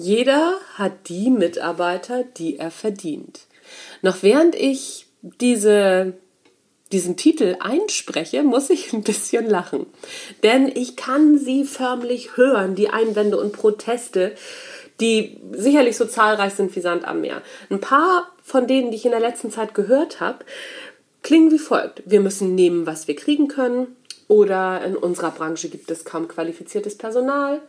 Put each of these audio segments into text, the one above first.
Jeder hat die Mitarbeiter, die er verdient. Noch während ich diese, diesen Titel einspreche, muss ich ein bisschen lachen. Denn ich kann sie förmlich hören, die Einwände und Proteste, die sicherlich so zahlreich sind wie Sand am Meer. Ein paar von denen, die ich in der letzten Zeit gehört habe, klingen wie folgt. Wir müssen nehmen, was wir kriegen können. Oder in unserer Branche gibt es kaum qualifiziertes Personal.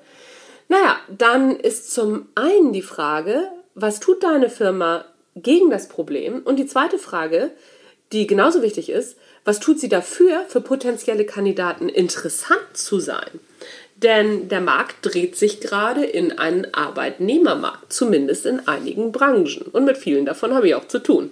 Naja, dann ist zum einen die Frage, was tut deine Firma gegen das Problem? Und die zweite Frage, die genauso wichtig ist, was tut sie dafür, für potenzielle Kandidaten interessant zu sein? Denn der Markt dreht sich gerade in einen Arbeitnehmermarkt, zumindest in einigen Branchen. Und mit vielen davon habe ich auch zu tun.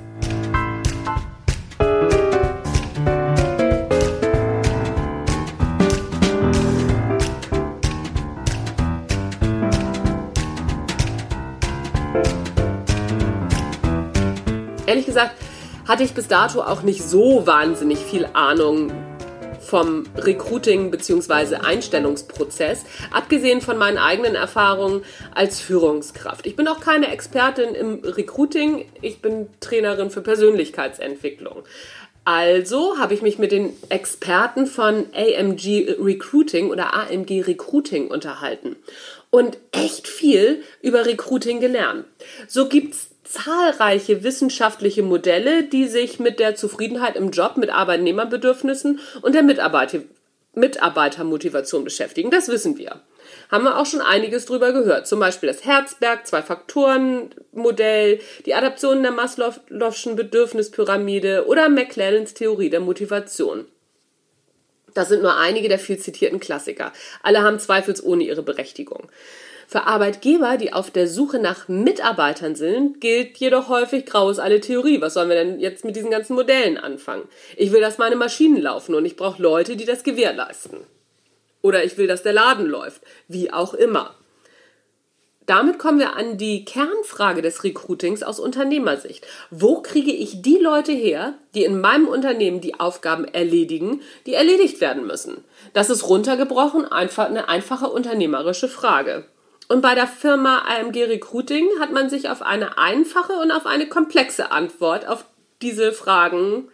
Ehrlich gesagt hatte ich bis dato auch nicht so wahnsinnig viel Ahnung vom Recruiting bzw. Einstellungsprozess, abgesehen von meinen eigenen Erfahrungen als Führungskraft. Ich bin auch keine Expertin im Recruiting, ich bin Trainerin für Persönlichkeitsentwicklung. Also habe ich mich mit den Experten von AMG Recruiting oder AMG Recruiting unterhalten und echt viel über Recruiting gelernt. So gibt es zahlreiche wissenschaftliche Modelle, die sich mit der Zufriedenheit im Job, mit Arbeitnehmerbedürfnissen und der Mitarbeiter Mitarbeitermotivation beschäftigen. Das wissen wir. Haben wir auch schon einiges drüber gehört. Zum Beispiel das Herzberg, Zwei-Faktoren-Modell, die Adaption der Maslow'schen Bedürfnispyramide oder McLennans Theorie der Motivation. Das sind nur einige der viel zitierten Klassiker. Alle haben zweifelsohne ihre Berechtigung. Für Arbeitgeber, die auf der Suche nach Mitarbeitern sind, gilt jedoch häufig graues alle Theorie. Was sollen wir denn jetzt mit diesen ganzen Modellen anfangen? Ich will, dass meine Maschinen laufen und ich brauche Leute, die das gewährleisten. Oder ich will, dass der Laden läuft. Wie auch immer. Damit kommen wir an die Kernfrage des Recruitings aus Unternehmersicht. Wo kriege ich die Leute her, die in meinem Unternehmen die Aufgaben erledigen, die erledigt werden müssen? Das ist runtergebrochen einfach eine einfache unternehmerische Frage. Und bei der Firma AMG Recruiting hat man sich auf eine einfache und auf eine komplexe Antwort auf diese Fragen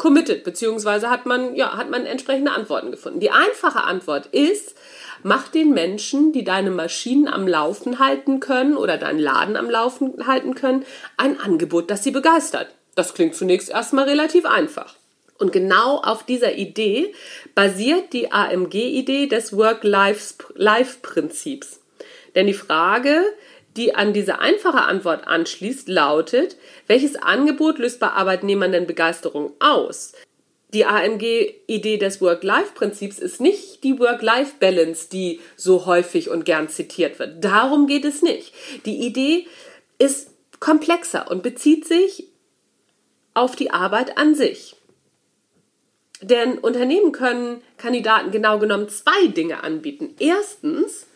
committed, beziehungsweise hat man, ja, hat man entsprechende Antworten gefunden. Die einfache Antwort ist, mach den Menschen, die deine Maschinen am Laufen halten können oder deinen Laden am Laufen halten können, ein Angebot, das sie begeistert. Das klingt zunächst erstmal relativ einfach. Und genau auf dieser Idee basiert die AMG-Idee des Work-Life-Prinzips. Denn die Frage, die an diese einfache Antwort anschließt, lautet, welches Angebot löst bei Arbeitnehmern denn Begeisterung aus? Die AMG-Idee des Work-Life-Prinzips ist nicht die Work-Life-Balance, die so häufig und gern zitiert wird. Darum geht es nicht. Die Idee ist komplexer und bezieht sich auf die Arbeit an sich. Denn Unternehmen können Kandidaten genau genommen zwei Dinge anbieten. Erstens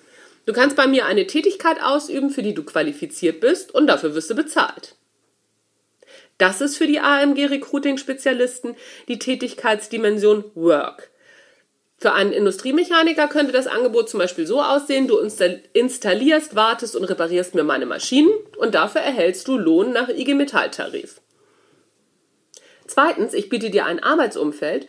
Du kannst bei mir eine Tätigkeit ausüben, für die du qualifiziert bist und dafür wirst du bezahlt. Das ist für die AMG Recruiting Spezialisten die Tätigkeitsdimension Work. Für einen Industriemechaniker könnte das Angebot zum Beispiel so aussehen, du installierst, wartest und reparierst mir meine Maschinen und dafür erhältst du Lohn nach IG Metalltarif. Zweitens, ich biete dir ein Arbeitsumfeld,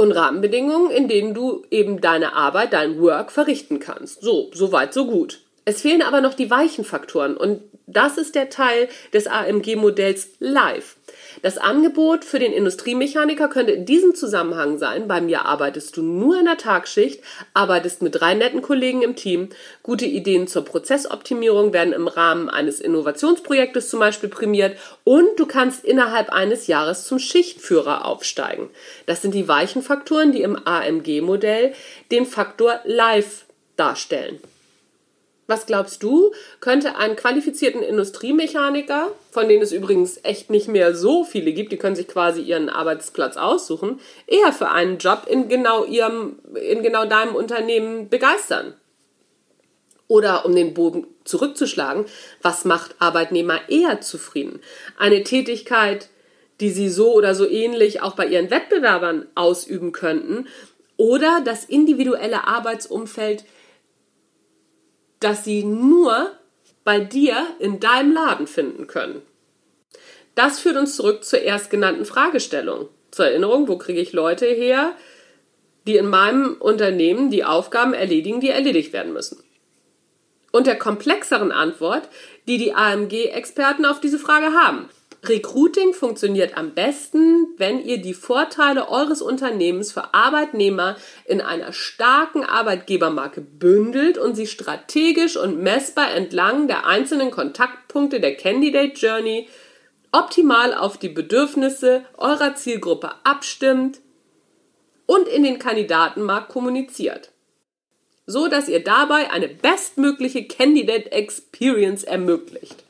und Rahmenbedingungen, in denen du eben deine Arbeit, dein Work verrichten kannst. So, so weit, so gut. Es fehlen aber noch die weichen Faktoren und das ist der Teil des AMG-Modells Live. Das Angebot für den Industriemechaniker könnte in diesem Zusammenhang sein, bei mir arbeitest du nur in der Tagschicht, arbeitest mit drei netten Kollegen im Team, gute Ideen zur Prozessoptimierung werden im Rahmen eines Innovationsprojektes zum Beispiel prämiert und du kannst innerhalb eines Jahres zum Schichtführer aufsteigen. Das sind die weichen Faktoren, die im AMG-Modell den Faktor Live darstellen. Was glaubst du, könnte einen qualifizierten Industriemechaniker, von denen es übrigens echt nicht mehr so viele gibt, die können sich quasi ihren Arbeitsplatz aussuchen, eher für einen Job in genau ihrem, in genau deinem Unternehmen begeistern? Oder um den Bogen zurückzuschlagen, was macht Arbeitnehmer eher zufrieden? Eine Tätigkeit, die sie so oder so ähnlich auch bei ihren Wettbewerbern ausüben könnten, oder das individuelle Arbeitsumfeld, das sie nur bei dir in deinem Laden finden können. Das führt uns zurück zur erstgenannten Fragestellung. Zur Erinnerung, wo kriege ich Leute her, die in meinem Unternehmen die Aufgaben erledigen, die erledigt werden müssen? Und der komplexeren Antwort, die die AMG-Experten auf diese Frage haben. Recruiting funktioniert am besten, wenn ihr die Vorteile eures Unternehmens für Arbeitnehmer in einer starken Arbeitgebermarke bündelt und sie strategisch und messbar entlang der einzelnen Kontaktpunkte der Candidate Journey optimal auf die Bedürfnisse eurer Zielgruppe abstimmt und in den Kandidatenmarkt kommuniziert, so dass ihr dabei eine bestmögliche Candidate Experience ermöglicht.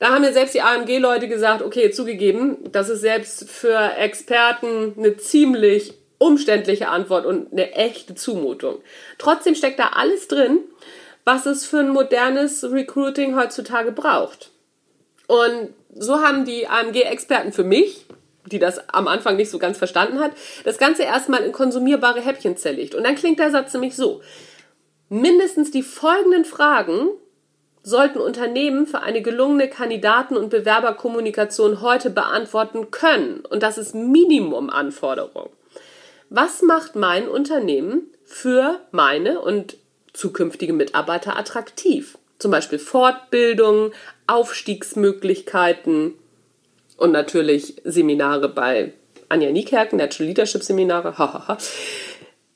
Da haben mir selbst die AMG-Leute gesagt, okay, zugegeben, das ist selbst für Experten eine ziemlich umständliche Antwort und eine echte Zumutung. Trotzdem steckt da alles drin, was es für ein modernes Recruiting heutzutage braucht. Und so haben die AMG-Experten für mich, die das am Anfang nicht so ganz verstanden hat, das Ganze erstmal in konsumierbare Häppchen zerlegt. Und dann klingt der Satz nämlich so. Mindestens die folgenden Fragen sollten Unternehmen für eine gelungene Kandidaten- und Bewerberkommunikation heute beantworten können. Und das ist Minimumanforderung. Was macht mein Unternehmen für meine und zukünftige Mitarbeiter attraktiv? Zum Beispiel Fortbildung, Aufstiegsmöglichkeiten und natürlich Seminare bei Anja Niekerken, Natural Leadership Seminare.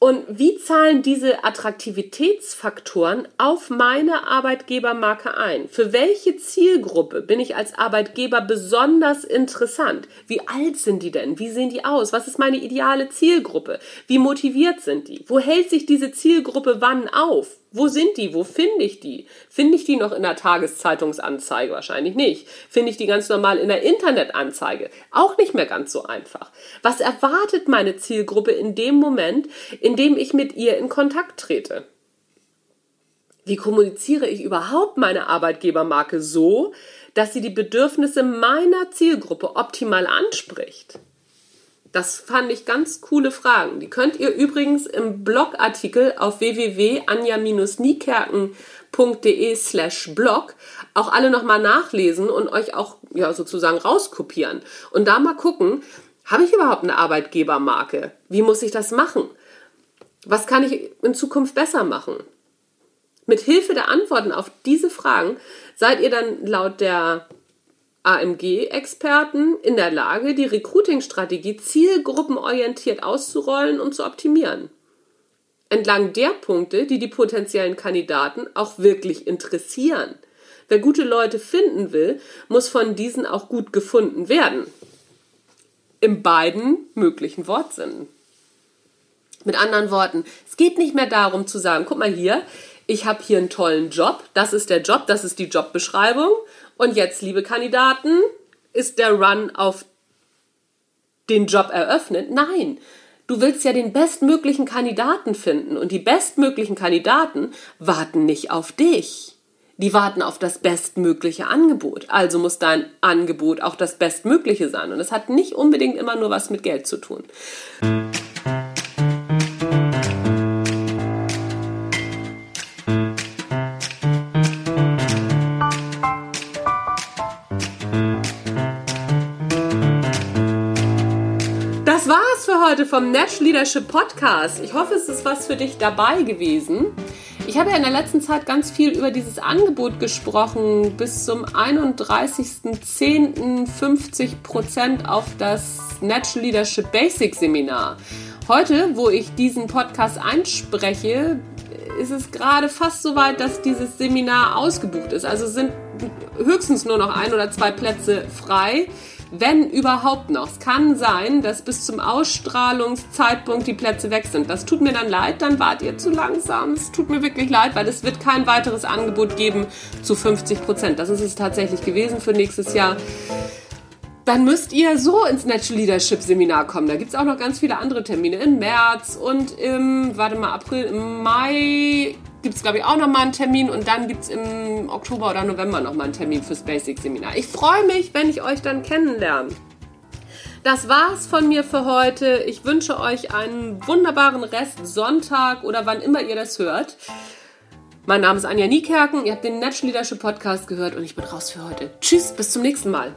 Und wie zahlen diese Attraktivitätsfaktoren auf meine Arbeitgebermarke ein? Für welche Zielgruppe bin ich als Arbeitgeber besonders interessant? Wie alt sind die denn? Wie sehen die aus? Was ist meine ideale Zielgruppe? Wie motiviert sind die? Wo hält sich diese Zielgruppe wann auf? Wo sind die? Wo finde ich die? Finde ich die noch in der Tageszeitungsanzeige? Wahrscheinlich nicht. Finde ich die ganz normal in der Internetanzeige? Auch nicht mehr ganz so einfach. Was erwartet meine Zielgruppe in dem Moment, in dem ich mit ihr in Kontakt trete? Wie kommuniziere ich überhaupt meine Arbeitgebermarke so, dass sie die Bedürfnisse meiner Zielgruppe optimal anspricht? Das fand ich ganz coole Fragen. Die könnt ihr übrigens im Blogartikel auf www.anja-niekerken.de slash blog auch alle nochmal nachlesen und euch auch ja, sozusagen rauskopieren. Und da mal gucken, habe ich überhaupt eine Arbeitgebermarke? Wie muss ich das machen? Was kann ich in Zukunft besser machen? Mit Hilfe der Antworten auf diese Fragen seid ihr dann laut der AMG-Experten in der Lage, die Recruiting-Strategie zielgruppenorientiert auszurollen und zu optimieren. Entlang der Punkte, die die potenziellen Kandidaten auch wirklich interessieren. Wer gute Leute finden will, muss von diesen auch gut gefunden werden. In beiden möglichen Wortsinnen. Mit anderen Worten, es geht nicht mehr darum zu sagen, guck mal hier, ich habe hier einen tollen Job, das ist der Job, das ist die Jobbeschreibung und jetzt, liebe Kandidaten, ist der Run auf den Job eröffnet? Nein. Du willst ja den bestmöglichen Kandidaten finden und die bestmöglichen Kandidaten warten nicht auf dich. Die warten auf das bestmögliche Angebot. Also muss dein Angebot auch das bestmögliche sein. Und es hat nicht unbedingt immer nur was mit Geld zu tun. Heute vom Nash Leadership Podcast. Ich hoffe, es ist was für dich dabei gewesen. Ich habe ja in der letzten Zeit ganz viel über dieses Angebot gesprochen. Bis zum 31.10. 50% auf das Natural Leadership Basic Seminar. Heute, wo ich diesen Podcast einspreche, ist es gerade fast so weit, dass dieses Seminar ausgebucht ist. Also sind höchstens nur noch ein oder zwei Plätze frei wenn überhaupt noch. Es kann sein, dass bis zum Ausstrahlungszeitpunkt die Plätze weg sind. Das tut mir dann leid, dann wart ihr zu langsam. Es tut mir wirklich leid, weil es wird kein weiteres Angebot geben zu 50 Prozent. Das ist es tatsächlich gewesen für nächstes Jahr. Dann müsst ihr so ins Natural Leadership Seminar kommen. Da gibt es auch noch ganz viele andere Termine im März und im, warte mal, April, im Mai gibt es, glaube ich, auch nochmal einen Termin und dann gibt es im Oktober oder November nochmal einen Termin fürs Basic-Seminar. Ich freue mich, wenn ich euch dann kennenlerne. Das war's von mir für heute. Ich wünsche euch einen wunderbaren Rest Sonntag oder wann immer ihr das hört. Mein Name ist Anja Niekerken, ihr habt den Natural Leadership Podcast gehört und ich bin raus für heute. Tschüss, bis zum nächsten Mal.